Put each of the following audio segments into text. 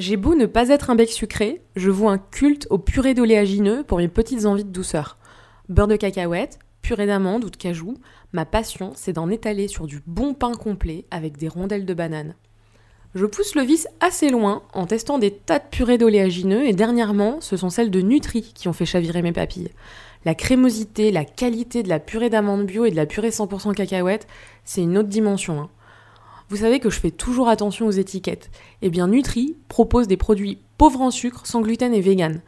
J'ai beau ne pas être un bec sucré, je voue un culte au purée d'oléagineux pour mes petites envies de douceur. Beurre de cacahuète, purée d'amande ou de cajou, ma passion c'est d'en étaler sur du bon pain complet avec des rondelles de banane. Je pousse le vice assez loin en testant des tas de purées d'oléagineux et dernièrement, ce sont celles de Nutri qui ont fait chavirer mes papilles. La crémosité, la qualité de la purée d'amande bio et de la purée 100% cacahuète, c'est une autre dimension. Hein. Vous savez que je fais toujours attention aux étiquettes. Eh bien, Nutri propose des produits pauvres en sucre, sans gluten et vegan.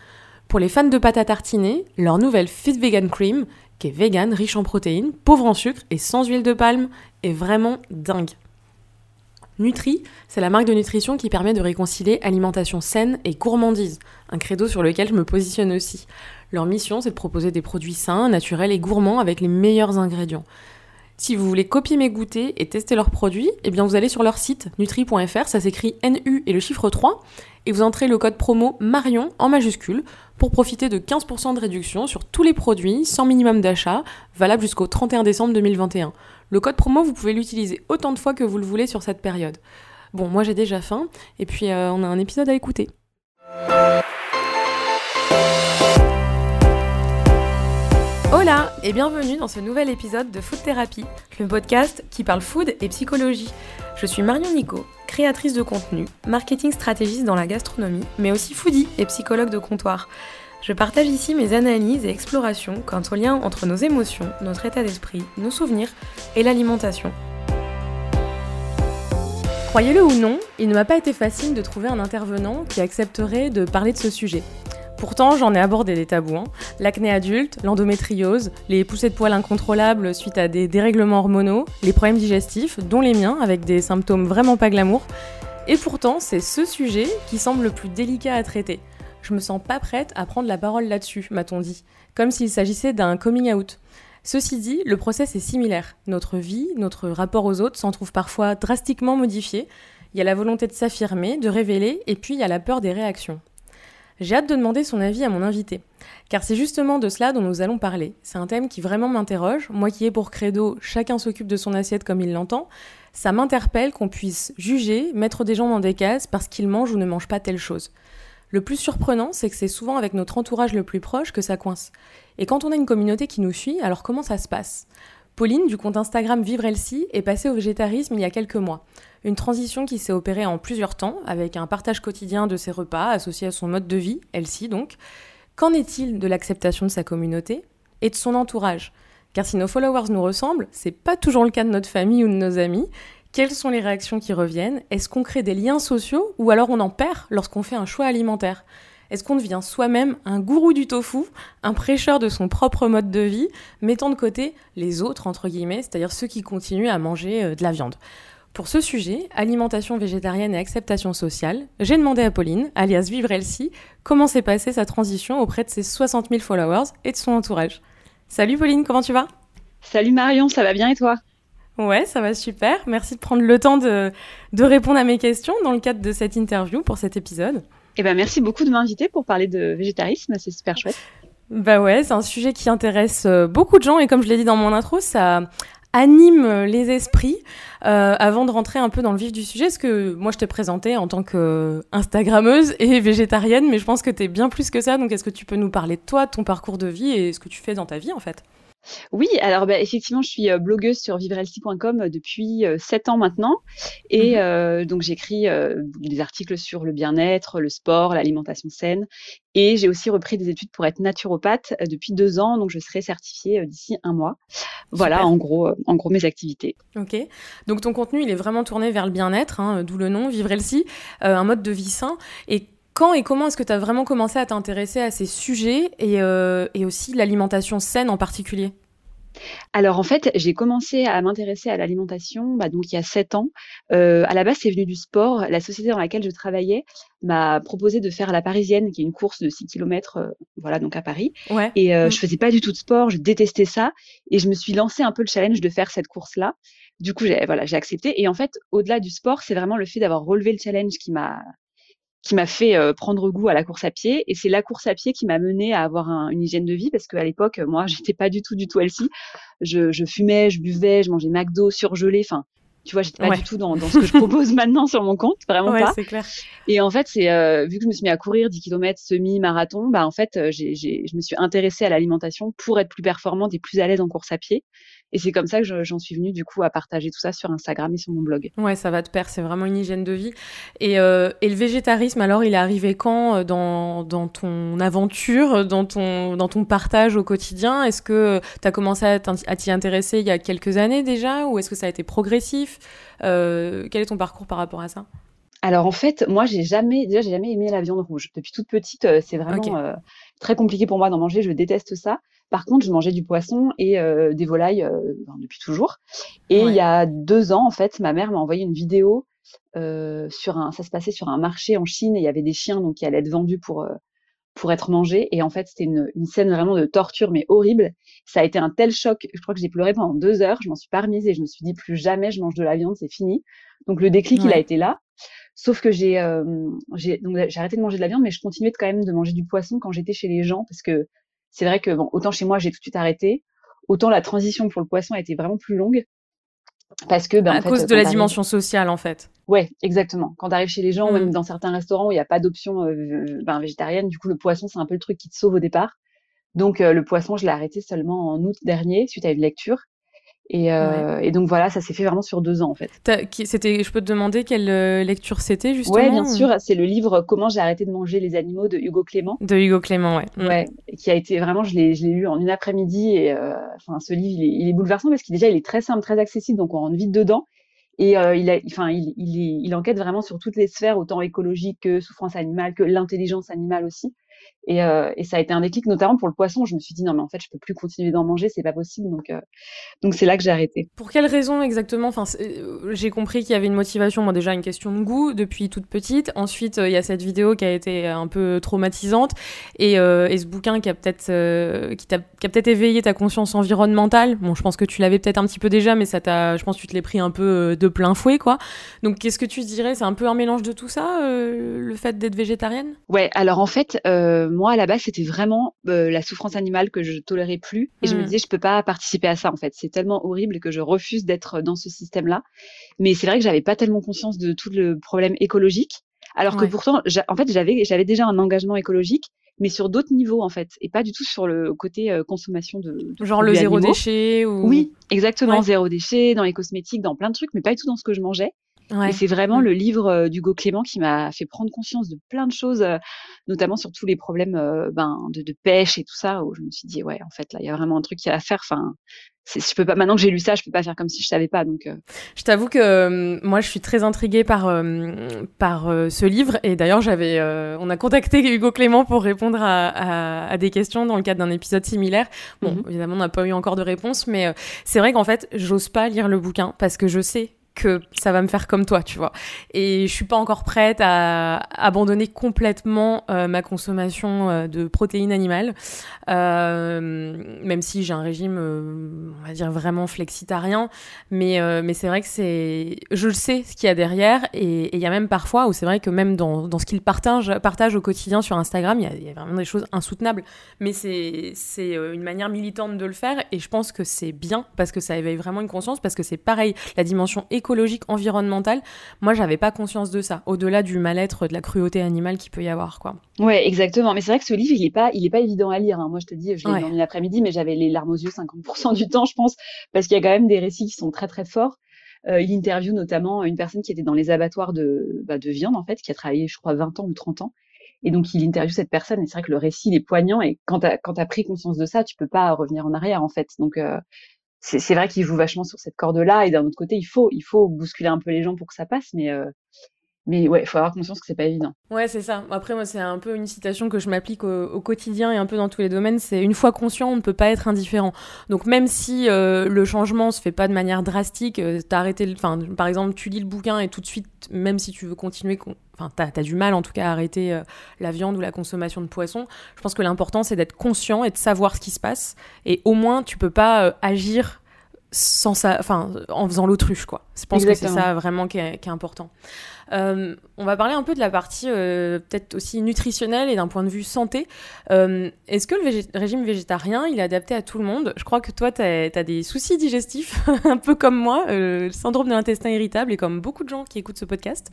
Pour les fans de pâte à tartiner, leur nouvelle Fit Vegan Cream, qui est vegan, riche en protéines, pauvre en sucre et sans huile de palme, est vraiment dingue. Nutri, c'est la marque de nutrition qui permet de réconcilier alimentation saine et gourmandise, un credo sur lequel je me positionne aussi. Leur mission, c'est de proposer des produits sains, naturels et gourmands avec les meilleurs ingrédients. Si vous voulez copier mes goûters et tester leurs produits, eh bien vous allez sur leur site nutri.fr, ça s'écrit NU et le chiffre 3, et vous entrez le code promo Marion en majuscule pour profiter de 15% de réduction sur tous les produits sans minimum d'achat, valable jusqu'au 31 décembre 2021. Le code promo, vous pouvez l'utiliser autant de fois que vous le voulez sur cette période. Bon, moi j'ai déjà faim, et puis euh, on a un épisode à écouter. Hola et bienvenue dans ce nouvel épisode de Food Therapy, le podcast qui parle food et psychologie. Je suis Marion Nico, créatrice de contenu, marketing stratégiste dans la gastronomie, mais aussi foodie et psychologue de comptoir. Je partage ici mes analyses et explorations quant au lien entre nos émotions, notre état d'esprit, nos souvenirs et l'alimentation. Croyez-le ou non, il ne m'a pas été facile de trouver un intervenant qui accepterait de parler de ce sujet. Pourtant, j'en ai abordé des tabous. Hein. L'acné adulte, l'endométriose, les poussées de poils incontrôlables suite à des dérèglements hormonaux, les problèmes digestifs, dont les miens, avec des symptômes vraiment pas glamour. Et pourtant, c'est ce sujet qui semble le plus délicat à traiter je me sens pas prête à prendre la parole là-dessus, m'a-t-on dit, comme s'il s'agissait d'un coming out. Ceci dit, le process est similaire. Notre vie, notre rapport aux autres s'en trouve parfois drastiquement modifié. Il y a la volonté de s'affirmer, de révéler, et puis il y a la peur des réactions. J'ai hâte de demander son avis à mon invité, car c'est justement de cela dont nous allons parler. C'est un thème qui vraiment m'interroge, moi qui ai pour credo chacun s'occupe de son assiette comme il l'entend, ça m'interpelle qu'on puisse juger, mettre des gens dans des cases parce qu'ils mangent ou ne mangent pas telle chose. Le plus surprenant, c'est que c'est souvent avec notre entourage le plus proche que ça coince. Et quand on a une communauté qui nous suit, alors comment ça se passe? Pauline, du compte Instagram Vivre Elsie, est passée au végétarisme il y a quelques mois. Une transition qui s'est opérée en plusieurs temps, avec un partage quotidien de ses repas associé à son mode de vie, Elsie donc. Qu'en est-il de l'acceptation de sa communauté et de son entourage? Car si nos followers nous ressemblent, c'est pas toujours le cas de notre famille ou de nos amis, quelles sont les réactions qui reviennent? Est-ce qu'on crée des liens sociaux ou alors on en perd lorsqu'on fait un choix alimentaire? Est-ce qu'on devient soi-même un gourou du tofu, un prêcheur de son propre mode de vie, mettant de côté les autres, entre guillemets, c'est-à-dire ceux qui continuent à manger euh, de la viande? Pour ce sujet, alimentation végétarienne et acceptation sociale, j'ai demandé à Pauline, alias Vivre Elsie, comment s'est passée sa transition auprès de ses 60 000 followers et de son entourage. Salut Pauline, comment tu vas? Salut Marion, ça va bien et toi? Ouais, ça va super. Merci de prendre le temps de, de répondre à mes questions dans le cadre de cette interview pour cet épisode. Eh ben, merci beaucoup de m'inviter pour parler de végétarisme, c'est super chouette. Bah ouais, c'est un sujet qui intéresse euh, beaucoup de gens et comme je l'ai dit dans mon intro, ça anime les esprits. Euh, avant de rentrer un peu dans le vif du sujet, est-ce que moi je t'ai présenté en tant que Instagrammeuse et végétarienne, mais je pense que tu es bien plus que ça, donc est-ce que tu peux nous parler de toi, de ton parcours de vie et ce que tu fais dans ta vie en fait? Oui, alors bah, effectivement, je suis euh, blogueuse sur vivrelsi.com euh, depuis euh, sept ans maintenant. Et mmh donc, j'écris des articles sur le bien-être, le sport, l'alimentation saine. Et j'ai aussi repris des études pour être naturopathe depuis deux ans. Donc, je serai certifiée d'ici un mois. Voilà, en gros, en gros, mes activités. Ok. Donc, ton contenu, il est vraiment tourné vers le bien-être, hein, d'où le nom, Vivrelsi, un mode de vie sain. Et quand et comment est-ce que tu as vraiment commencé à t'intéresser à ces sujets et, euh, et aussi l'alimentation saine en particulier? Alors en fait, j'ai commencé à m'intéresser à l'alimentation bah, donc il y a sept ans. Euh, à la base, c'est venu du sport. La société dans laquelle je travaillais m'a proposé de faire la Parisienne, qui est une course de 6 km, euh, voilà donc à Paris. Ouais. Et euh, mmh. je faisais pas du tout de sport, je détestais ça, et je me suis lancé un peu le challenge de faire cette course-là. Du coup, j'ai voilà, j'ai accepté. Et en fait, au-delà du sport, c'est vraiment le fait d'avoir relevé le challenge qui m'a qui m'a fait euh, prendre goût à la course à pied. Et c'est la course à pied qui m'a mené à avoir un, une hygiène de vie parce qu'à l'époque, moi, j'étais pas du tout, du tout healthy. Je, je fumais, je buvais, je mangeais McDo, surgelé. Enfin, Tu vois, j'étais pas du tout dans, dans, ce que je propose maintenant sur mon compte, vraiment ouais, pas. c'est clair. Et en fait, c'est euh, vu que je me suis mis à courir 10 km semi-marathon, bah en fait, euh, j'ai, j'ai, je me suis intéressée à l'alimentation pour être plus performante et plus à l'aise en course à pied. Et c'est comme ça que j'en suis venue du coup à partager tout ça sur Instagram et sur mon blog. Ouais, ça va te perdre, c'est vraiment une hygiène de vie. Et, euh, et, le végétarisme, alors, il est arrivé quand euh, dans, dans ton aventure, dans ton, dans ton partage au quotidien? Est-ce que tu as commencé à t'y intéresser il y a quelques années déjà? Ou est-ce que ça a été progressif? Euh, Quel est ton parcours par rapport à ça? Alors en fait, moi j'ai jamais déjà j'ai jamais aimé la viande rouge. Depuis toute petite, euh, c'est vraiment okay. euh, très compliqué pour moi d'en manger, je déteste ça. Par contre, je mangeais du poisson et euh, des volailles ben, depuis toujours. Et ouais. il y a deux ans, en fait, ma mère m'a envoyé une vidéo sur un. Ça se passait sur un marché en Chine et il y avait des chiens donc qui allaient être vendus pour pour être mangés. Et en fait, c'était une, une, scène vraiment de torture, mais horrible. Ça a été un tel choc. Je crois que j'ai pleuré pendant deux heures. Je m'en suis pas remise et je me suis dit plus jamais je mange de la viande, c'est fini. Donc le déclic, ouais. il a été là. Sauf que j'ai euh, j'ai arrêté de manger de la viande, mais je continuais de, quand même de manger du poisson quand j'étais chez les gens, parce que c'est vrai que bon, autant chez moi j'ai tout de suite arrêté, autant la transition pour le poisson a été vraiment plus longue. Parce que, ben, à en fait, cause de la dimension sociale, en fait. Ouais, exactement. Quand tu arrives chez les gens, mmh. même dans certains restaurants où il n'y a pas d'option euh, ben, végétarienne, du coup, le poisson, c'est un peu le truc qui te sauve au départ. Donc, euh, le poisson, je l'ai arrêté seulement en août dernier, suite à une lecture. Et, euh, ouais. et, donc voilà, ça s'est fait vraiment sur deux ans en fait. C'était, je peux te demander quelle euh, lecture c'était justement Ouais, bien sûr, c'est le livre Comment j'ai arrêté de manger les animaux de Hugo Clément. De Hugo Clément, ouais. Mm. Ouais, qui a été vraiment, je l'ai, je l'ai lu en une après-midi et euh, enfin ce livre, il est, il est bouleversant parce qu'il déjà il est très simple, très accessible, donc on rentre vite dedans. Et euh, il, a, enfin, il, il, il enquête vraiment sur toutes les sphères, autant écologique que souffrance animale, que l'intelligence animale aussi. Et, euh, et, ça a été un déclic, notamment pour le poisson. Je me suis dit non, mais en fait, je peux plus continuer d'en manger, c'est pas possible. Donc, euh, donc c'est là que j'ai arrêté. Pour quelle raison exactement? Enfin, j'ai compris qu'il y avait une motivation. Moi, déjà une question de goût depuis toute petite. Ensuite, il y a cette vidéo qui a été un peu traumatisante et, euh, et ce bouquin qui a peut-être qui, qui a peut-être éveillé ta conscience environnementale. Bon, je pense que tu l'avais peut-être un petit peu déjà, mais ça t'a, je pense, que tu te l'es pris un peu de plein fouet, quoi. Donc, qu'est-ce que tu dirais? C'est un peu un mélange de tout ça, le fait d'être végétarienne? Ouais. Alors en fait. Euh, moi, à la base, c'était vraiment euh, la souffrance animale que je tolérais plus. Et mmh. je me disais, je peux pas participer à ça, en fait. C'est tellement horrible que je refuse d'être dans ce système-là. Mais c'est vrai que j'avais pas tellement conscience de tout le problème écologique. Alors ouais. que pourtant, en fait, j'avais, j'avais déjà un engagement écologique, mais sur d'autres niveaux, en fait. Et pas du tout sur le côté euh, consommation de, de Genre le zéro animaux. déchet ou... Oui, exactement. Ouais. Zéro déchet, dans les cosmétiques, dans plein de trucs, mais pas du tout dans ce que je mangeais. Ouais. Et c'est vraiment mmh. le livre d'Hugo Clément qui m'a fait prendre conscience de plein de choses, notamment sur tous les problèmes ben, de, de, pêche et tout ça, où je me suis dit, ouais, en fait, là, il y a vraiment un truc à faire. Enfin, je peux pas, maintenant que j'ai lu ça, je peux pas faire comme si je savais pas. Donc, euh... Je t'avoue que euh, moi, je suis très intriguée par, par ce livre. Et d'ailleurs, j'avais, on a contacté Hugo Clément pour répondre à, à, à des questions dans le cadre d'un épisode similaire. Bon, mmh. évidemment, on n'a pas eu encore de réponse, mais c'est vrai qu'en fait, j'ose pas lire le bouquin parce que je sais que ça va me faire comme toi, tu vois. Et je suis pas encore prête à abandonner complètement euh, ma consommation euh, de protéines animales, euh, même si j'ai un régime, on va dire vraiment flexitarien. Mais mais c'est vrai que c'est, je le sais ce qu'il y a derrière, et il y a même parfois où c'est vrai que même dans dans ce qu'il partage partage au quotidien sur Instagram, il y, y a, vraiment des choses insoutenables. Mais c'est c'est une manière militante de le faire, et je pense que c'est bien parce que ça éveille vraiment une conscience, parce que c'est pareil, la dimension écologique, environnementale, moi j'avais pas conscience de ça, au-delà du mal-être, de la cruauté animale qu'il peut y avoir, quoi. Ouais, exactement. Mais c'est vrai que ce livre, il est pas, il est pas évident à lire. Hein. Moi, je te dis, je l'ai ouais. lu en une après-midi, mais j'avais les larmes aux yeux 50% du temps, je pense, parce qu'il y a quand même des récits qui sont très très forts. Euh, il interviewe notamment une personne qui était dans les abattoirs de, bah, de viande, en fait, qui a travaillé, je crois, 20 ans ou 30 ans. Et donc, il interviewe cette personne, et c'est vrai que le récit, il est poignant, et quand tu as, pris conscience de ça, tu peux pas revenir en arrière, en fait. Donc, euh, c'est vrai qu'il joue vachement sur cette corde-là, et d'un autre côté, il faut, il faut bousculer un peu les gens pour que ça passe, mais, euh, mais ouais, il faut avoir conscience que c'est pas évident. Ouais, c'est ça. Après, moi, c'est un peu une citation que je m'applique au, au, quotidien et un peu dans tous les domaines. C'est une fois conscient, on ne peut pas être indifférent. Donc, même si euh, le changement se fait pas de manière drastique, euh, t'as arrêté, enfin, par exemple, tu lis le bouquin et tout de suite, même si tu veux continuer, enfin, t'as as du mal en tout cas à arrêter euh, la viande ou la consommation de poisson. Je pense que l'important, c'est d'être conscient et de savoir ce qui se passe. Et au moins, tu peux pas agir sans ça, enfin, en faisant l'autruche, quoi. Je pense Exactement. que c'est ça vraiment qui est, qui est important. Euh, on va parler un peu de la partie euh, peut-être aussi nutritionnelle et d'un point de vue santé. Euh, est-ce que le régime végétarien, est adapté à tout le monde? Je crois que toi, tu as, des soucis digestifs, un peu comme moi, le syndrome de l'intestin irritable et comme beaucoup de gens qui écoutent ce podcast.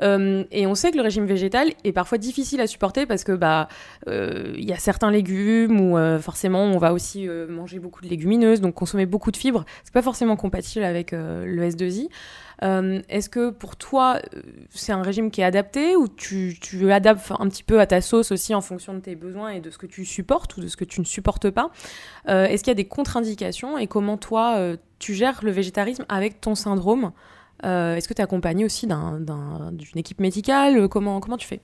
et on sait que le régime végétal est parfois difficile à supporter parce que bah il y a certains légumes ou forcément on va aussi manger beaucoup de légumineuses, donc consommer beaucoup de fibres. C'est pas forcément compatible avec le S2I. Euh, est-ce que pour toi, euh, c'est un régime qui est adapté ou tu, tu, adaptes un petit peu à ta sauce aussi en fonction de tes besoins et de ce que tu supportes ou de ce que tu ne supportes pas euh, Est-ce qu'il y a des contre-indications et comment toi, tu gères le végétarisme avec ton syndrome Est-ce que tu es accompagné aussi d'une équipe médicale? Comment, comment tu fais?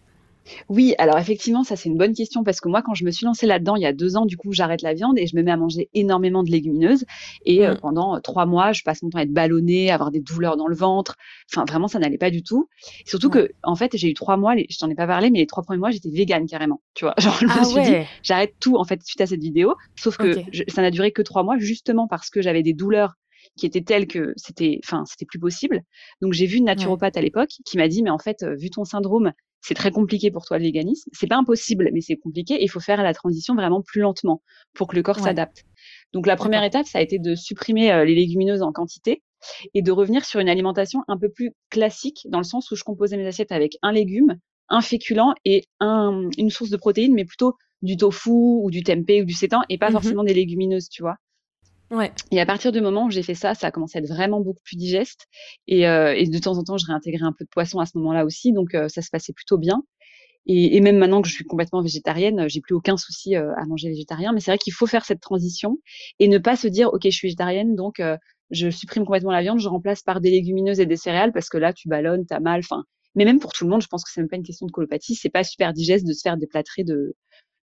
Oui, alors effectivement, ça c'est une bonne question parce que moi, quand je me suis lancée là-dedans il y a deux ans, du coup, j'arrête la viande et je me mets à manger énormément de légumineuses. Et euh, mmh. pendant euh, trois mois, je passe mon temps à être ballonnée, à avoir des douleurs dans le ventre. Enfin, vraiment, ça n'allait pas du tout. surtout que, en fait, j'ai eu trois mois, je t'en ai pas parlé, mais les trois premiers mois, j'étais végane carrément. Tu vois, genre, je me ah suis dit, j'arrête tout en fait suite à cette vidéo. Sauf que ça n'a duré que trois mois, justement parce que j'avais des douleurs qui étaient telles que c'était, enfin, c'était plus possible. Donc j'ai vu une naturopathe à l'époque qui m'a dit, mais en fait, euh, vu ton syndrome, c'est très compliqué pour toi le véganisme. C'est pas impossible, mais c'est compliqué il faut faire la transition vraiment plus lentement pour que le corps s'adapte. Donc la première étape, ça a été de supprimer euh, les légumineuses en quantité et de revenir sur une alimentation un peu plus classique dans le sens où je composais mes assiettes avec un légume, un féculent et un, une source de protéines, mais plutôt du tofu ou du tempeh ou du sétan et pas mmh forcément des légumineuses, tu vois. Ouais. Et à partir du moment où j'ai fait ça, ça a commencé à être vraiment beaucoup plus digeste. Et, euh, et de temps en temps, je réintégrais un peu de poisson à ce moment-là aussi, donc euh, ça se passait plutôt bien. Et, et, même maintenant que je suis complètement végétarienne, j'ai plus aucun souci euh, à manger végétarien. Mais c'est vrai qu'il faut faire cette transition et ne pas se dire, ok, je suis végétarienne, donc euh, je supprime complètement la viande, je remplace par des légumineuses et des céréales parce que là, tu ballonnes, t'as mal. Enfin, mais même pour tout le monde, je pense que c'est même pas une question de colopathie. C'est pas super digeste de se faire des plâtrés de,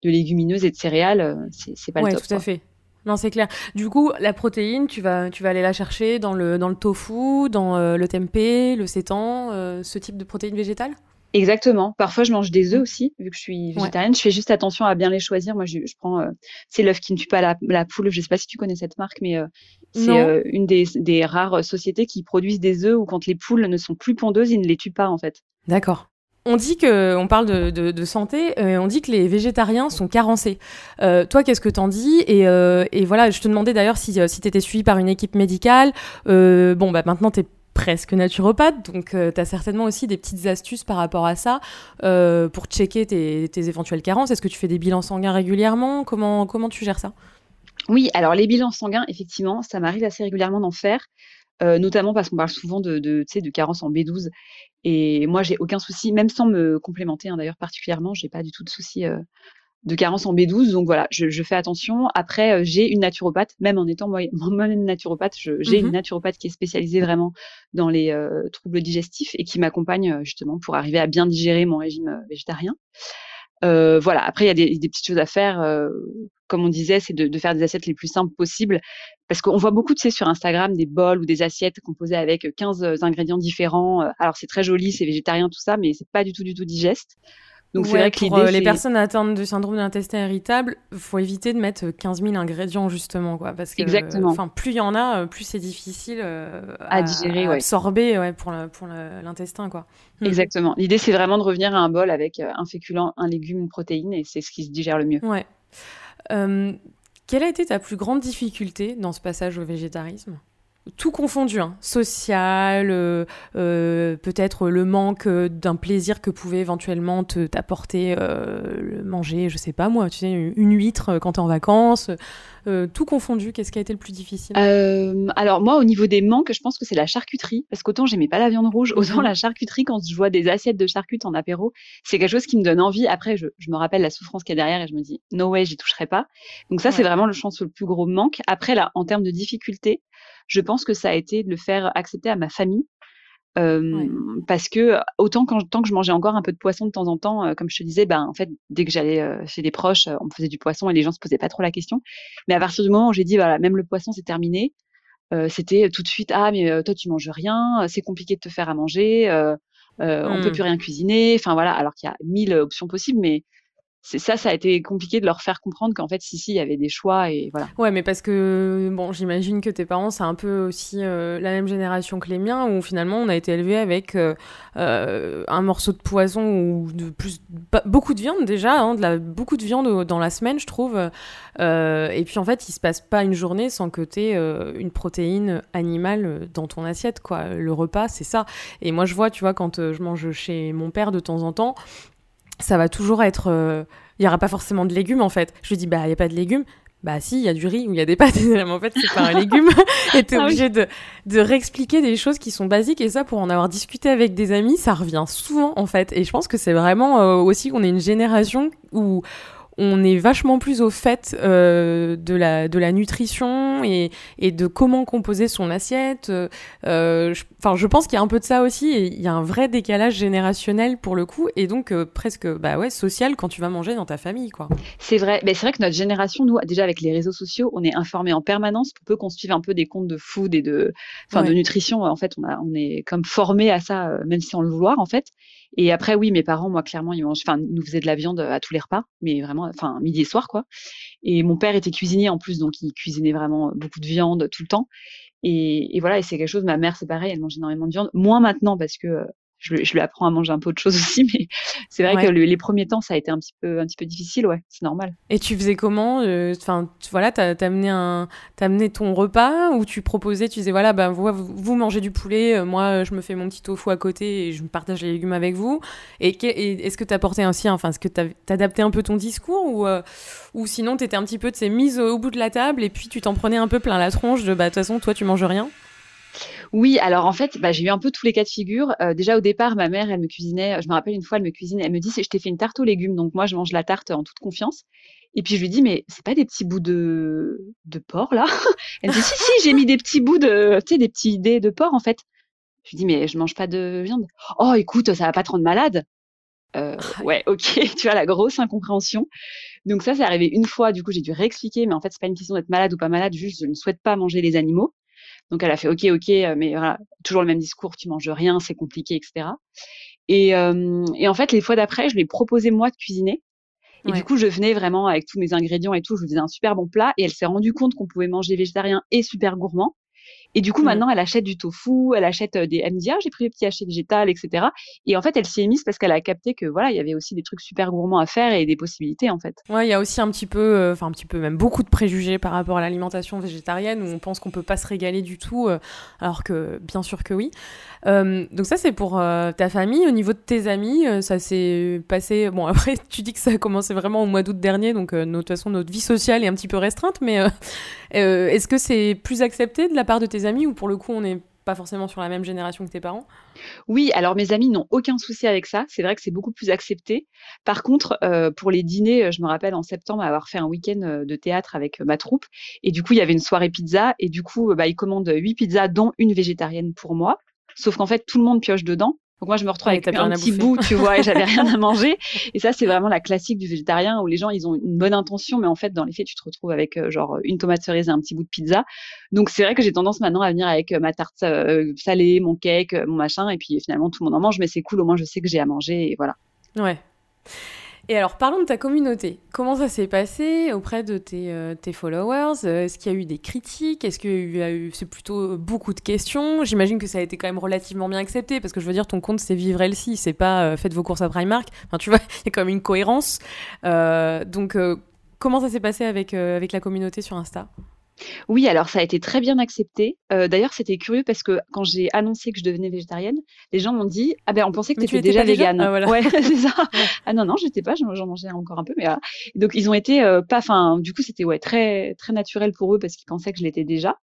de légumineuses et de céréales. C'est pas le top. tout à fait. Non, c'est clair. Du coup, la protéine, tu vas, tu vas aller la chercher dans le, dans le tofu, dans euh, le tempeh, le sétan, euh, ce type de protéines végétales Exactement. Parfois, je mange des œufs aussi, vu que je suis végétarienne. Je fais juste attention à bien les choisir. Moi, je, je prends, euh, c'est l'œuf qui ne tue pas la, la, poule. Je sais pas si tu connais cette marque, mais c'est une des, des rares sociétés qui produisent des œufs où quand les poules ne sont plus pondeuses, ils ne les tuent pas, en fait. D'accord. On dit que, on parle de, santé, euh, on dit que les végétariens sont carencés. Euh, toi, qu'est-ce que t'en dis euh, et, voilà, je te demandais d'ailleurs si, si tu étais suivi par une équipe médicale. bon, bah maintenant, tu es presque naturopathe, donc tu as certainement aussi des petites astuces par rapport à ça pour checker tes, tes éventuelles carences. Est-ce que tu fais des bilans sanguins régulièrement? Comment, comment tu gères ça? Oui, alors les bilans sanguins, effectivement, ça m'arrive assez régulièrement d'en faire. Euh, notamment parce qu'on parle souvent de, de, de carence en B12. Et moi, j'ai aucun souci, même sans me complémenter, hein, d'ailleurs particulièrement, j'ai pas du tout de souci euh, de carence en B12. Donc voilà, je, je fais attention. Après, euh, j'ai une naturopathe, même en étant moi-même naturopathe, j'ai une mmh naturopathe qui est spécialisée vraiment dans les troubles digestifs et qui m'accompagne justement pour arriver à bien digérer mon régime végétarien. Euh, voilà. Après, il y a des, des, petites choses à faire. Euh, comme on disait, c'est de, de, faire des assiettes les plus simples possibles. Parce qu'on voit beaucoup, tu sais, sur Instagram, des bols ou des assiettes composées avec 15 ingrédients différents. Alors, c'est très joli, c'est végétarien, tout ça, mais c'est pas du tout, du tout digeste. Donc c'est vrai que pour euh, les personnes atteintes du syndrome de l'intestin irritable, faut éviter de mettre 15 000 ingrédients justement quoi, parce que Exactement. Enfin, plus il y en a, plus c'est difficile à, digérer, à absorber ouais, pour pour l'intestin quoi. Hmm. Exactement. L'idée c'est vraiment de revenir à un bol avec un féculent, un légume, une protéine et c'est ce qui se digère le mieux. Ouais. Euh, quelle a été ta plus grande difficulté dans ce passage au végétarisme? Tout confondu, hein. social, euh, euh, peut-être le manque euh, d'un plaisir que pouvait éventuellement te t'apporter manger, je sais pas moi, tu sais, une huître quand t'es en vacances, tout confondu. Qu'est-ce qui a été le plus difficile? Alors moi, au niveau des manques, je pense que c'est la charcuterie, parce qu'autant j'aimais pas la viande rouge, autant mhm. la charcuterie quand je vois des assiettes de charcutes en apéro, c'est quelque chose qui me donne envie. Après, je, me rappelle la souffrance qu'il y a derrière et je me dis no way, j'y toucherai pas. Donc ça, c'est vraiment le chance le plus gros manque. Après là, en termes de difficulté je pense que ça a été de le faire accepter à ma famille. Parce que autant quand, tant que je mangeais encore un peu de poisson de temps en temps, comme je te disais, ben en fait dès que j'allais chez des proches, on me faisait du poisson et les gens se posaient pas trop la question. Mais à partir du moment où j'ai dit voilà même le poisson c'est terminé, c'était tout de suite ah mais toi tu manges rien, c'est compliqué de te faire à manger, on peut mmh. plus rien cuisiner. Enfin voilà alors qu'il y a mille options possibles, mais c'est ça, ça a été compliqué de leur faire comprendre qu'en fait, si, si, il y avait des choix et voilà. Ouais, mais parce que, bon, j'imagine que tes parents, c'est un peu aussi euh, la même génération que les miens, où finalement, on a été élevé avec euh, euh, un morceau de poisson ou de plus, beaucoup de viande déjà, hein, de la, beaucoup de viande dans la semaine, je trouve. et puis, en fait, il se passe pas une journée sans que tu aies une protéine animale dans ton assiette, quoi. Le repas, c'est ça. Et moi, je vois, tu vois, quand je mange chez mon père de temps en temps, ça va toujours être. Euh, il y aura pas forcément de légumes en fait. Je lui dis, bah, il n'y a pas de légumes. Bah si, il y a du riz ou il y a des pâtes, mais en fait c'est pas un légume. et t'es ah obligé de, de réexpliquer des choses qui sont basiques et ça pour en avoir discuté avec des amis, ça revient souvent en fait. Et je pense que c'est vraiment euh, aussi qu'on est une génération où on est vachement plus au fait euh, de, la, de la nutrition et, et, de comment composer son assiette. Euh, enfin, je pense qu'il y a un peu de ça aussi et il y a un vrai décalage générationnel pour le coup et donc euh, presque bah ouais, social quand tu vas manger dans ta famille. quoi. C'est vrai, mais c'est vrai que notre génération, nous, déjà avec les réseaux sociaux, on est informé en permanence pour peu qu'on suive un peu des comptes de food et de, enfin, de nutrition. En fait, on, a, on est comme formé à ça, même si on le vouloir en fait. Et après, oui, mes parents, moi, clairement, ils, enfin, ils nous faisaient de la viande à tous les repas, mais vraiment, enfin, midi et soir, quoi. Et mon père était cuisinier en plus, donc il cuisinait vraiment beaucoup de viande tout le temps. Et, et voilà, et c'est quelque chose, ma mère, c'est pareil, elle mange énormément de viande. Moins maintenant, parce que je, lui apprends à manger un peu autre chose aussi, mais c'est vrai que les premiers temps, ça a été un petit peu, un petit peu difficile, ouais, c'est normal. Et tu faisais comment euh, Enfin, voilà, t'as as amené un, as amené ton repas ou tu proposais, tu disais voilà, ben vous, vous mangez du poulet, euh, moi je me fais mon petit tofu à côté et je me partage les légumes avec vous. Et, est-ce que t'apportais aussi, enfin, est-ce que t'adaptais un peu ton discours ou euh, ou sinon t'étais un petit peu de ces mises au bout de la table et puis tu t'en prenais un peu plein la tronche de bah de toute façon toi tu manges rien? Oui, alors en fait, bah, j'ai eu un peu tous les cas de figure. Euh, déjà au départ, ma mère, elle me cuisinait. Je me rappelle une fois, elle me cuisine, elle me dit, je t'ai fait une tarte aux légumes, donc moi je mange la tarte en toute confiance. Et puis je lui dis, mais c'est pas des petits bouts de, de porc là? Elle me dit, si si, j'ai mis des petits bouts de, tu sais, des petits dés de porc en fait. Je lui dis, mais je mange pas de viande. Oh, écoute, ça va pas te rendre malade. Euh, ah ouais, ok, tu vois la grosse incompréhension. Donc ça, c'est arrivé une fois. Du coup, j'ai dû réexpliquer, mais en fait, c'est pas une question d'être malade ou pas malade. Juste, je ne souhaite pas manger les animaux. Donc elle a fait OK, OK, euh, mais voilà, toujours le même discours, tu manges rien, c'est compliqué, etc. Et, euh, et en fait, les fois d'après, je lui ai proposé moi de cuisiner. Et du coup, je venais vraiment avec tous mes ingrédients et tout, je faisais un super bon plat. Et elle s'est rendue compte qu'on pouvait manger végétarien et super gourmand. Et du coup, mmh. maintenant, elle achète du tofu, elle achète des. Elle me dit, ah, j'ai pris des petits hachés végétales, etc. Et en fait, elle s'y est mise parce qu'elle a capté que voilà, il y avait aussi des trucs super gourmands à faire et des possibilités, en fait. Ouais, il y a aussi un petit peu, enfin, un petit peu, même beaucoup de préjugés par rapport à l'alimentation végétarienne où on pense qu'on peut pas se régaler du tout, alors que bien sûr que oui. donc, ça, c'est pour ta famille. Au niveau de tes amis, ça s'est passé. Bon, après, tu dis que ça a commencé vraiment au mois d'août dernier, donc de toute façon, notre vie sociale est un petit peu restreinte, mais est-ce que c'est plus accepté de la part de tes amis ou pour le coup on n'est pas forcément sur la même génération que tes parents? Oui, alors mes amis n'ont aucun souci avec ça. C'est vrai que c'est beaucoup plus accepté. Par contre, euh, pour les dîners, je me rappelle en septembre avoir fait un week-end euh, de théâtre avec euh, ma troupe. Et du coup, il y avait une soirée pizza. Et du coup, bah, ils commandent huit pizzas, dont une végétarienne pour moi. Sauf qu'en fait, tout le monde pioche dedans. Donc moi, je me retrouve avec un petit bout, tu vois, et j'avais rien à manger. Et ça, c'est vraiment la classique du végétarien où les gens, ils ont une bonne intention, mais en fait, dans les faits, tu te retrouves avec euh, genre une tomate cerise et un petit bout de pizza. Donc c'est vrai que j'ai tendance maintenant à venir avec euh, ma tarte euh, salée, mon cake, mon machin, et puis finalement tout le monde en mange, mais c'est cool, au moins je sais que j'ai à manger, et voilà. Ouais. Et alors, parlons de ta communauté. Comment ça s'est passé auprès de tes, euh, followers? Est-ce qu'il y a eu des critiques? Est-ce qu'il y a eu, c'est plutôt beaucoup de questions? J'imagine que ça a été quand même relativement bien accepté, parce que je veux dire, ton compte, c'est Vivre Elsie, c'est pas euh, Faites vos courses à Primark. Enfin, tu vois, il y a quand même une cohérence. Euh, donc, comment ça s'est passé avec, avec la communauté sur Insta? Oui, alors ça a été très bien accepté. Euh, d'ailleurs, c'était curieux parce que quand j'ai annoncé que je devenais végétarienne, les gens m'ont dit ah ben on pensait que tu étais déjà végane. Ah, ouais, c'est ça. Ah non non, j'étais pas, j'en mangeais encore un peu, mais voilà. Donc ils ont été euh, pas, enfin du coup c'était ouais très très naturel pour eux parce qu'ils pensaient que je l'étais déjà.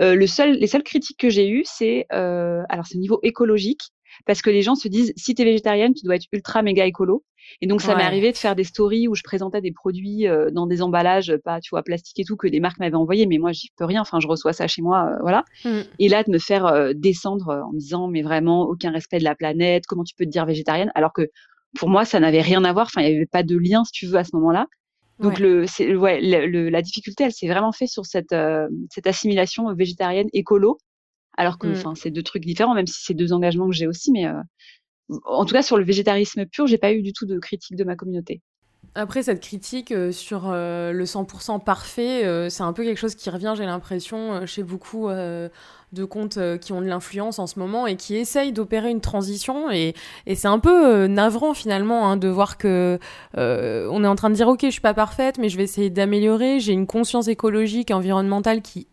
Euh, le seul, les seules critiques que j'ai eues, c'est alors c'est au niveau écologique parce que les gens se disent si tu es végétarienne, tu dois être ultra méga écolo. Et donc ça m'est arrivé de faire des stories où je présentais des produits euh, dans des emballages pas tu vois plastique et tout que les marques m'avaient envoyé mais moi j'y peux rien enfin je reçois ça chez moi euh, voilà. Mmh. Et là de me faire euh, descendre en me disant mais vraiment aucun respect de la planète, comment tu peux te dire végétarienne? Alors que pour moi ça n'avait rien à voir, enfin il n'y avait pas de lien si tu veux à ce moment-là. Donc le, c'est, ouais, le, la difficulté, elle s'est vraiment fait sur cette, cette assimilation végétarienne écolo alors que, mmh. c'est deux trucs différents, même si c'est deux engagements que j'ai aussi. Mais euh, en tout cas, sur le végétarisme pur, j'ai pas eu du tout de critique de ma communauté. Après, cette critique euh, sur euh, le 100% parfait, c'est un peu quelque chose qui revient, j'ai l'impression, chez beaucoup de comptes qui ont de l'influence en ce moment et qui essayent d'opérer une transition. Et, et c'est un peu navrant finalement hein, de voir que on est en train de dire, ok, je suis pas parfaite, mais je vais essayer d'améliorer. J'ai une conscience écologique et environnementale qui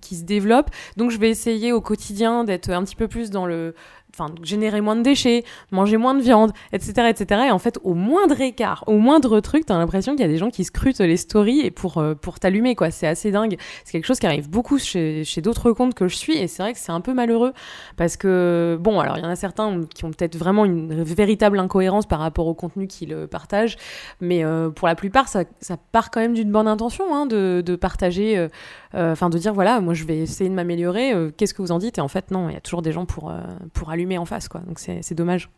qui, se développe. Donc je vais essayer au quotidien d'être un petit peu plus dans le enfin générer moins de déchets, manger moins de viande, etc., etc. Et en fait, au moindre écart, au moindre truc, t'as l'impression qu'il y a des gens qui scrutent les stories et pour euh, pour t'allumer quoi. C'est assez dingue. C'est quelque chose qui arrive beaucoup chez, d'autres comptes que je suis et c'est vrai que c'est un peu malheureux parce que bon, alors il y en a certains qui ont peut-être vraiment une véritable incohérence par rapport au contenu qu'ils partagent, mais euh, pour la plupart, ça, part quand même d'une bonne intention hein, de, partager, euh, enfin de dire voilà, moi je vais essayer de m'améliorer. Qu'est-ce que vous en dites? Et en fait, non, il y a toujours des gens pour pour allumer en face, quoi. Donc c'est dommage.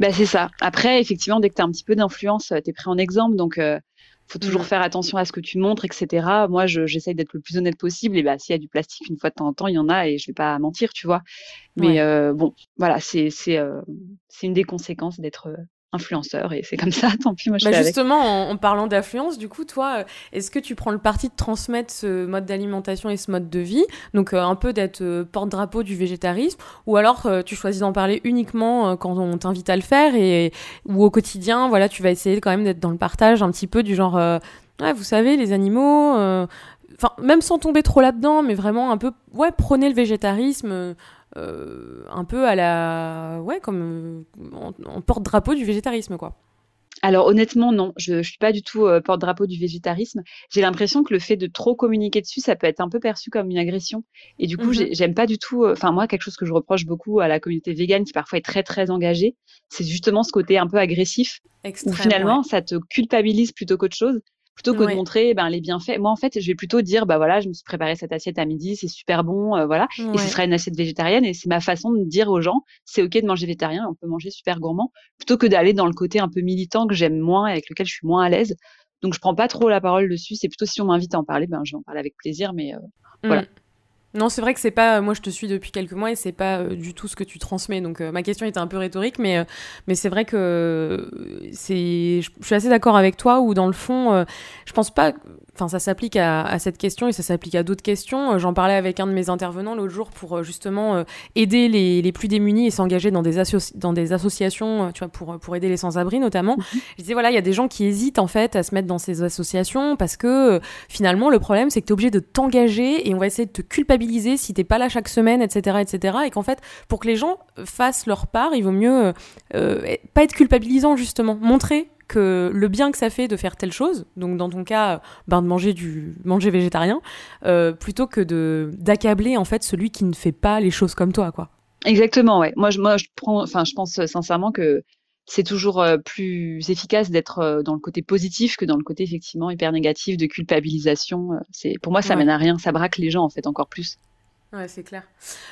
Bah, c'est ça. Après, effectivement, dès que tu as un petit peu d'influence, euh, tu es pris en exemple. Donc, il euh, faut toujours mm. faire attention à ce que tu montres, etc. Moi, j'essaye d'être le plus honnête possible. Et bah, s'il y a du plastique une fois de temps en temps, il y en a et je vais pas mentir, tu vois. Mais euh, bon, voilà, c'est c'est une des conséquences d'être influenceur et c'est comme ça, tant pis, moi je bah Justement, En, parlant d'influence, du coup, toi, euh, est-ce que tu prends le parti de transmettre ce mode d'alimentation et ce mode de vie, donc euh, un peu d'être euh, porte-drapeau du végétarisme, ou alors tu choisis d'en parler uniquement quand on t'invite à le faire et ou au quotidien, voilà, tu vas essayer quand même d'être dans le partage un petit peu du genre, ouais, vous savez, les animaux. Enfin, même sans tomber trop là-dedans, mais vraiment un peu, ouais, prôner le végétarisme, euh, un peu à la. Ouais, comme. en, porte-drapeau du végétarisme, quoi. Alors honnêtement, non, je ne suis pas du tout euh, porte-drapeau du végétarisme. J'ai l'impression que le fait de trop communiquer dessus, ça peut être un peu perçu comme une agression. Et du coup, mhm. j'aime pas du tout. Euh, enfin, moi, quelque chose que je reproche beaucoup à la communauté végane, qui parfois est très très engagée, c'est justement ce côté un peu agressif, où finalement, ça te culpabilise plutôt qu'autre chose plutôt que de montrer ben, les bienfaits. Moi, en fait, je vais plutôt dire, bah voilà, je me suis préparé cette assiette à midi, c'est super bon, euh, voilà, et ce sera une assiette végétarienne. Et c'est ma façon de dire aux gens, c'est ok de manger végétarien, on peut manger super gourmand, plutôt que d'aller dans le côté un peu militant que j'aime moins et avec lequel je suis moins à l'aise. Donc, je prends pas trop la parole dessus. C'est plutôt si on m'invite à en parler, ben je vais en parler avec plaisir, mais euh, voilà. Non, c'est vrai que c'est pas. Moi, je te suis depuis quelques mois et c'est pas euh, du tout ce que tu transmets. Donc, euh, ma question était un peu rhétorique, mais, euh, mais c'est vrai que c'est. Je suis assez d'accord avec toi. Ou dans le fond, je pense pas. Enfin, ça s'applique à, cette question et ça s'applique à d'autres questions. J'en parlais avec un de mes intervenants l'autre jour pour justement aider les, les, plus démunis et s'engager dans des dans des associations, tu vois, pour pour aider les sans-abri notamment. Mhm. Je disais voilà, il y a des gens qui hésitent en fait à se mettre dans ces associations parce que finalement, le problème c'est que tu es obligé de t'engager et on va essayer de te culpabiliser si t'es pas là chaque semaine, etc., etc. Et qu'en fait, pour que les gens fassent leur part, il vaut mieux euh, euh, pas être culpabilisant justement, montrer que le bien que ça fait de faire telle chose, donc dans ton cas, ben de manger du manger végétarien, euh, plutôt que de d'accabler en fait celui qui ne fait pas les choses comme toi, quoi. Exactement, ouais. Moi, moi, je prends, enfin, je pense sincèrement que c'est toujours plus efficace d'être dans le côté positif que dans le côté effectivement hyper négatif de culpabilisation. C'est pour moi ça mène à rien, ça braque les gens en fait encore plus. Ouais, c'est clair.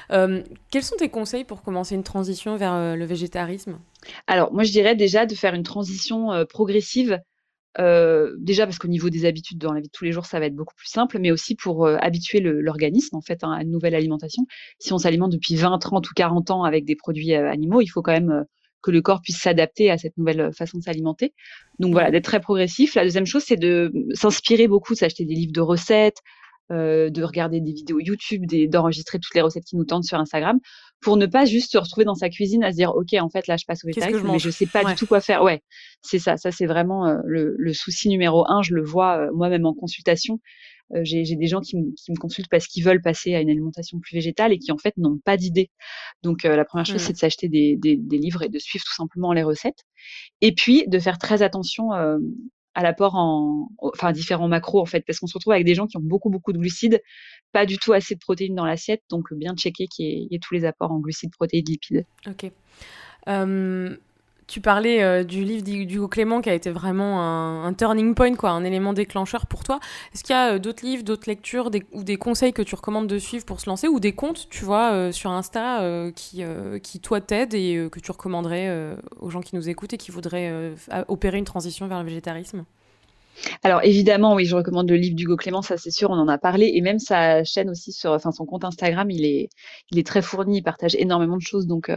quels sont tes conseils pour commencer une transition vers le végétarisme? Alors moi je dirais déjà de faire une transition progressive. déjà parce qu'au niveau des habitudes dans la vie de tous les jours, ça va être beaucoup plus simple, mais aussi pour habituer l'organisme en fait hein, à une nouvelle alimentation. Si on s'alimente depuis 20, 30 ou 40 ans avec des produits animaux, il faut quand même que le corps puisse s'adapter à cette nouvelle euh, façon de s'alimenter. Donc voilà, d'être très progressif. La deuxième chose, c'est de s'inspirer beaucoup, s'acheter des livres de recettes, euh, de regarder des vidéos YouTube, d'enregistrer toutes les recettes qui nous tentent sur Instagram, pour ne pas juste se retrouver dans sa cuisine à se dire, ok, en fait là je passe au végétarisme, mais je sais pas du tout quoi faire. Ouais, c'est ça. Ça c'est vraiment euh, le, le, souci numéro un. Je le vois moi-même en consultation. Euh, j'ai des gens qui, me consultent parce qu'ils veulent passer à une alimentation plus végétale et qui en fait n'ont pas d'idée. Donc euh, la première chose, mmh. c'est de s'acheter des, livres et de suivre tout simplement les recettes. Et puis de faire très attention euh, à l'apport en, enfin différents macros en fait, parce qu'on se retrouve avec des gens qui ont beaucoup beaucoup de glucides, pas du tout assez de protéines dans l'assiette, donc bien checker qu'il y, ait tous les apports en glucides, protéines, lipides. Ok. Tu parlais euh, du livre d'Hugo Clément qui a été vraiment un, turning point, quoi, un élément déclencheur pour toi. Est-ce qu'il y a euh, d'autres livres, d'autres lectures ou des conseils que tu recommandes de suivre pour se lancer ou des comptes, tu vois, euh, sur Insta qui, toi, t'aident et que tu recommanderais aux gens qui nous écoutent et qui voudraient opérer une transition vers le végétarisme? Alors évidemment, oui, je recommande le livre d'Hugo Clément, ça c'est sûr, on en a parlé, et même sa chaîne aussi enfin son compte Instagram, il est, il est très fourni, il partage énormément de choses, donc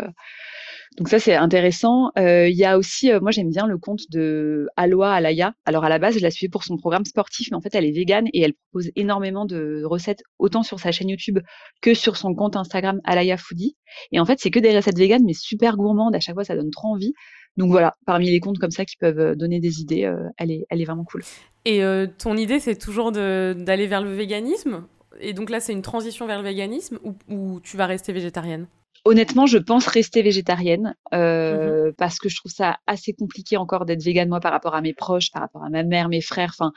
Donc ça, c'est intéressant. Euh, il y a aussi, euh, moi j'aime bien le compte de Aloa Alaya. Alors à la base, je la suivais pour son programme sportif, mais en fait, elle est végane et elle propose énormément de recettes, autant sur sa chaîne YouTube que sur son compte Instagram Alaya Foodie. Et en fait, c'est que des recettes véganes, mais super gourmandes. À chaque fois, ça donne trop envie. Donc voilà, parmi les comptes comme ça qui peuvent euh, donner des idées, elle, est, vraiment cool. Et ton idée, c'est toujours d'aller vers le véganisme? Et donc là, c'est une transition vers le véganisme ou tu vas rester végétarienne? Honnêtement, je pense rester végétarienne euh, mmh parce que je trouve ça assez compliqué encore d'être végane moi par rapport à mes proches, par rapport à ma mère, mes frères. Enfin,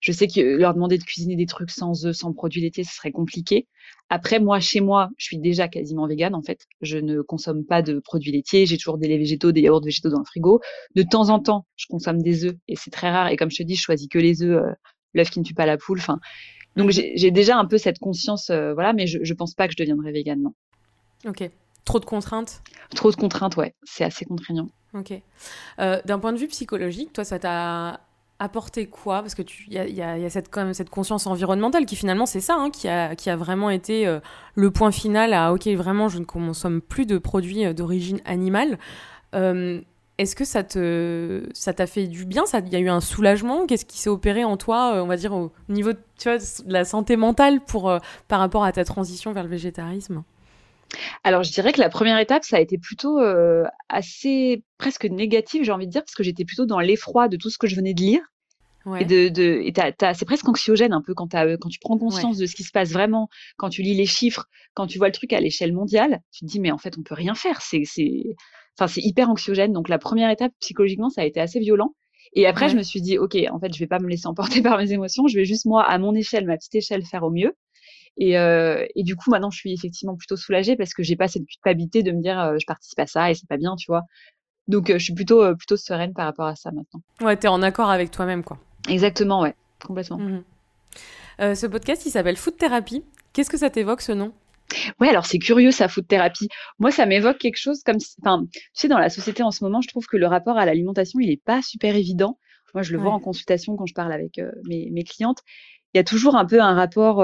je sais que leur demander de cuisiner des trucs sans œufs, sans produits laitiers, ce serait compliqué. Après, moi, chez moi, je suis déjà quasiment végane en fait. Je ne consomme pas de produits laitiers. J'ai toujours des laits végétaux, des yaourts végétaux dans le frigo. De temps en temps, je consomme des œufs et c'est très rare. Et comme je te dis, je choisis que les œufs, euh, l'œuf qui ne tue pas la poule. Enfin, donc j'ai déjà un peu cette conscience, euh, voilà. Mais je, je pense pas que je deviendrai végane, non. Ok. Trop de contraintes Trop de contraintes, ouais. C'est assez contraignant. Ok. Euh, d'un point de vue psychologique, toi, ça t'a apporté quoi? Parce que il y a, y a, cette, quand même cette conscience environnementale qui finalement c'est ça, hein, qui, a, qui a vraiment été euh, le point final à ok vraiment je ne consomme plus de produits euh, d'origine animale. Est-ce que ça te ça t'a fait du bien? Il y a eu un soulagement? Qu'est-ce qui s'est opéré en toi, on va dire au niveau tu vois, de la santé mentale pour par rapport à ta transition vers le végétarisme? Alors, je dirais que la première étape, ça a été plutôt euh, assez presque négative, j'ai envie de dire, parce que j'étais plutôt dans l'effroi de tout ce que je venais de lire. Et, de, de c'est presque anxiogène un peu quand, quand tu prends conscience de ce qui se passe vraiment, quand tu lis les chiffres, quand tu vois le truc à l'échelle mondiale, tu te dis mais en fait on peut rien faire, c'est enfin c'est hyper anxiogène. Donc la première étape psychologiquement ça a été assez violent. Et après je me suis dit ok en fait je vais pas me laisser emporter par mes émotions, je vais juste moi à mon échelle, ma petite échelle faire au mieux. Et, euh, et, du coup, maintenant, je suis effectivement plutôt soulagée parce que j'ai pas cette culpabilité de me dire euh, je participe à ça et c'est pas bien, tu vois. Donc, euh, je suis plutôt, euh, plutôt sereine par rapport à ça maintenant. Ouais, t'es en accord avec toi-même, quoi. Exactement, ouais, complètement. Mmh ce podcast, il s'appelle Food Therapy. Qu'est-ce que ça t'évoque, ce nom? Ouais, alors c'est curieux ça, food thérapie. Moi, ça m'évoque quelque chose comme, enfin, tu sais, dans la société en ce moment, je trouve que le rapport à l'alimentation, il est pas super évident. Moi, je le vois en consultation quand je parle avec mes, mes, clientes. Il y a toujours un peu un rapport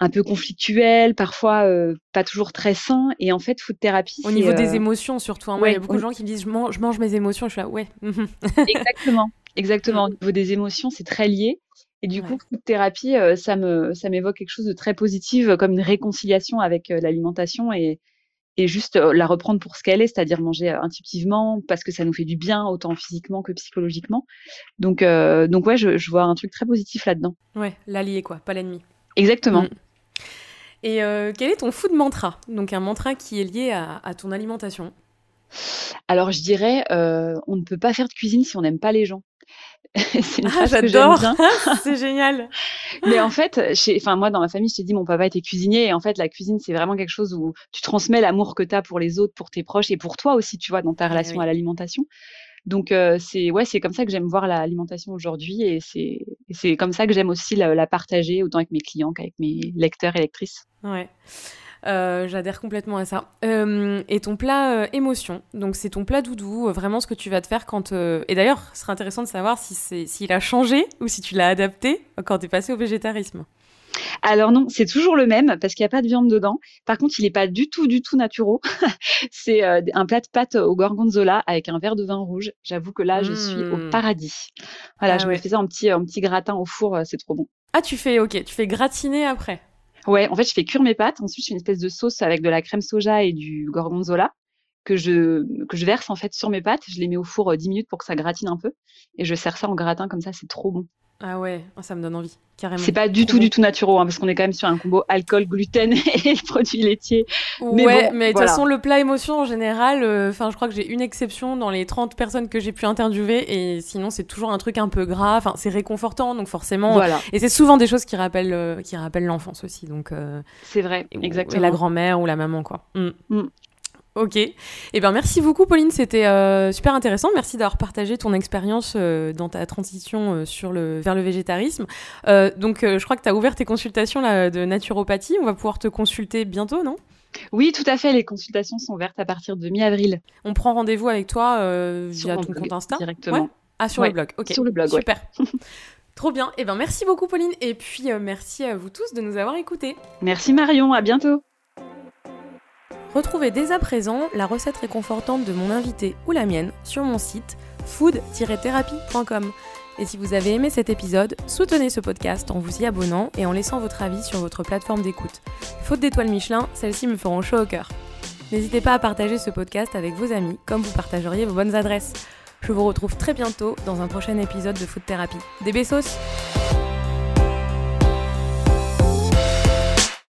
un peu conflictuel, parfois euh, pas toujours très sain. Et en fait, food thérapie. Au niveau des euh, émotions, surtout. Hein. Il y a beaucoup de gens qui me disent je mange, je mange mes émotions. Je suis là, ouais. exactement, exactement. Au niveau des émotions, c'est très lié. Et du coup, food thérapie, euh, ça me, ça m'évoque quelque chose de très positif, comme une réconciliation avec l'alimentation et, et juste la reprendre pour ce qu'elle est, c'est-à-dire manger intuitivement parce que ça nous fait du bien, autant physiquement que psychologiquement. Donc, donc ouais, je, je, vois un truc très positif là-dedans. Ouais, l'allié quoi, pas l'ennemi. Exactement. Mm. Et euh, quel est ton food mantra? Donc un mantra qui est lié à, ton alimentation. Alors je dirais, euh, on ne peut pas faire de cuisine si on n'aime pas les gens. c'est ah, j'adore, c'est génial. Mais en fait, enfin moi dans ma famille, je t'ai dit mon papa était cuisinier et en fait la cuisine c'est vraiment quelque chose où tu transmets l'amour que tu as pour les autres, pour tes proches et pour toi aussi, tu vois, dans ta relation à l'alimentation. Donc euh, c'est ouais, c'est comme ça que j'aime voir l'alimentation aujourd'hui et c'est c'est comme ça que j'aime aussi la, partager autant avec mes clients qu'avec mes lecteurs et lectrices. Ouais. Euh, j'adhère complètement à ça. Euh, et ton plat émotion, donc c'est ton plat doudou, vraiment ce que tu vas te faire quand. Et d'ailleurs, ce serait intéressant de savoir si s'il a changé ou si tu l'as adapté quand tu es passé au végétarisme. Alors non, c'est toujours le même parce qu'il n'y a pas de viande dedans. Par contre, il n'est pas du tout, du tout naturel. c'est euh, un plat de pâtes au gorgonzola avec un verre de vin rouge. J'avoue que là, je suis au mmh. paradis. Voilà, ah je me fais ça en petit, en petit gratin au four, euh, c'est trop bon. Ah, tu fais, ok, tu fais gratiner après. Ouais, en fait, je fais cuire mes pâtes. Ensuite, je fais une espèce de sauce avec de la crème soja et du gorgonzola que je, que je verse en fait sur mes pâtes. Je les mets au four 10 euh, minutes pour que ça gratine un peu. Et je sers ça en gratin comme ça, c'est trop bon. Ah ouais, oh, ça me donne envie, carrément. C'est pas du tout, du tout naturel, hein, parce qu'on est quand même sur un combo alcool, gluten et produits laitiers. Mais ouais, mais de toute façon, le plat émotion en général, euh, enfin, je crois que j'ai une exception dans les 30 personnes que j'ai pu interviewer, et sinon, c'est toujours un truc un peu gras, enfin, c'est réconfortant, donc forcément. Voilà. Et c'est souvent des choses qui rappellent, euh, qui rappellent l'enfance aussi, donc. Euh, c'est vrai, exactement. Et la grand-mère ou la maman, quoi. Mm. Mm. Ok. Eh bien, merci beaucoup, Pauline. C'était euh, super intéressant. Merci d'avoir partagé ton expérience euh, dans ta transition euh, sur le, vers le végétarisme. donc, je crois que tu as ouvert tes consultations là, de naturopathie. On va pouvoir te consulter bientôt, non? Oui, tout à fait. Les consultations sont ouvertes à partir de mi-avril. On prend rendez-vous avec toi via ton compte Insta? Directement. Ah, sur le blog. Ok. Sur le blog, Super. Trop bien. Eh bien, merci beaucoup, Pauline. Et puis, merci à vous tous de nous avoir écoutés. Merci, Marion. À bientôt. Retrouvez dès à présent la recette réconfortante de mon invité ou la mienne sur mon site food-thérapie.com. Et si vous avez aimé cet épisode, soutenez ce podcast en vous y abonnant et en laissant votre avis sur votre plateforme d'écoute. Faute d'étoiles Michelin, celles-ci me feront chaud au cœur. N'hésitez pas à partager ce podcast avec vos amis, comme vous partageriez vos bonnes adresses. Je vous retrouve très bientôt dans un prochain épisode de Food Thérapie. Des bessos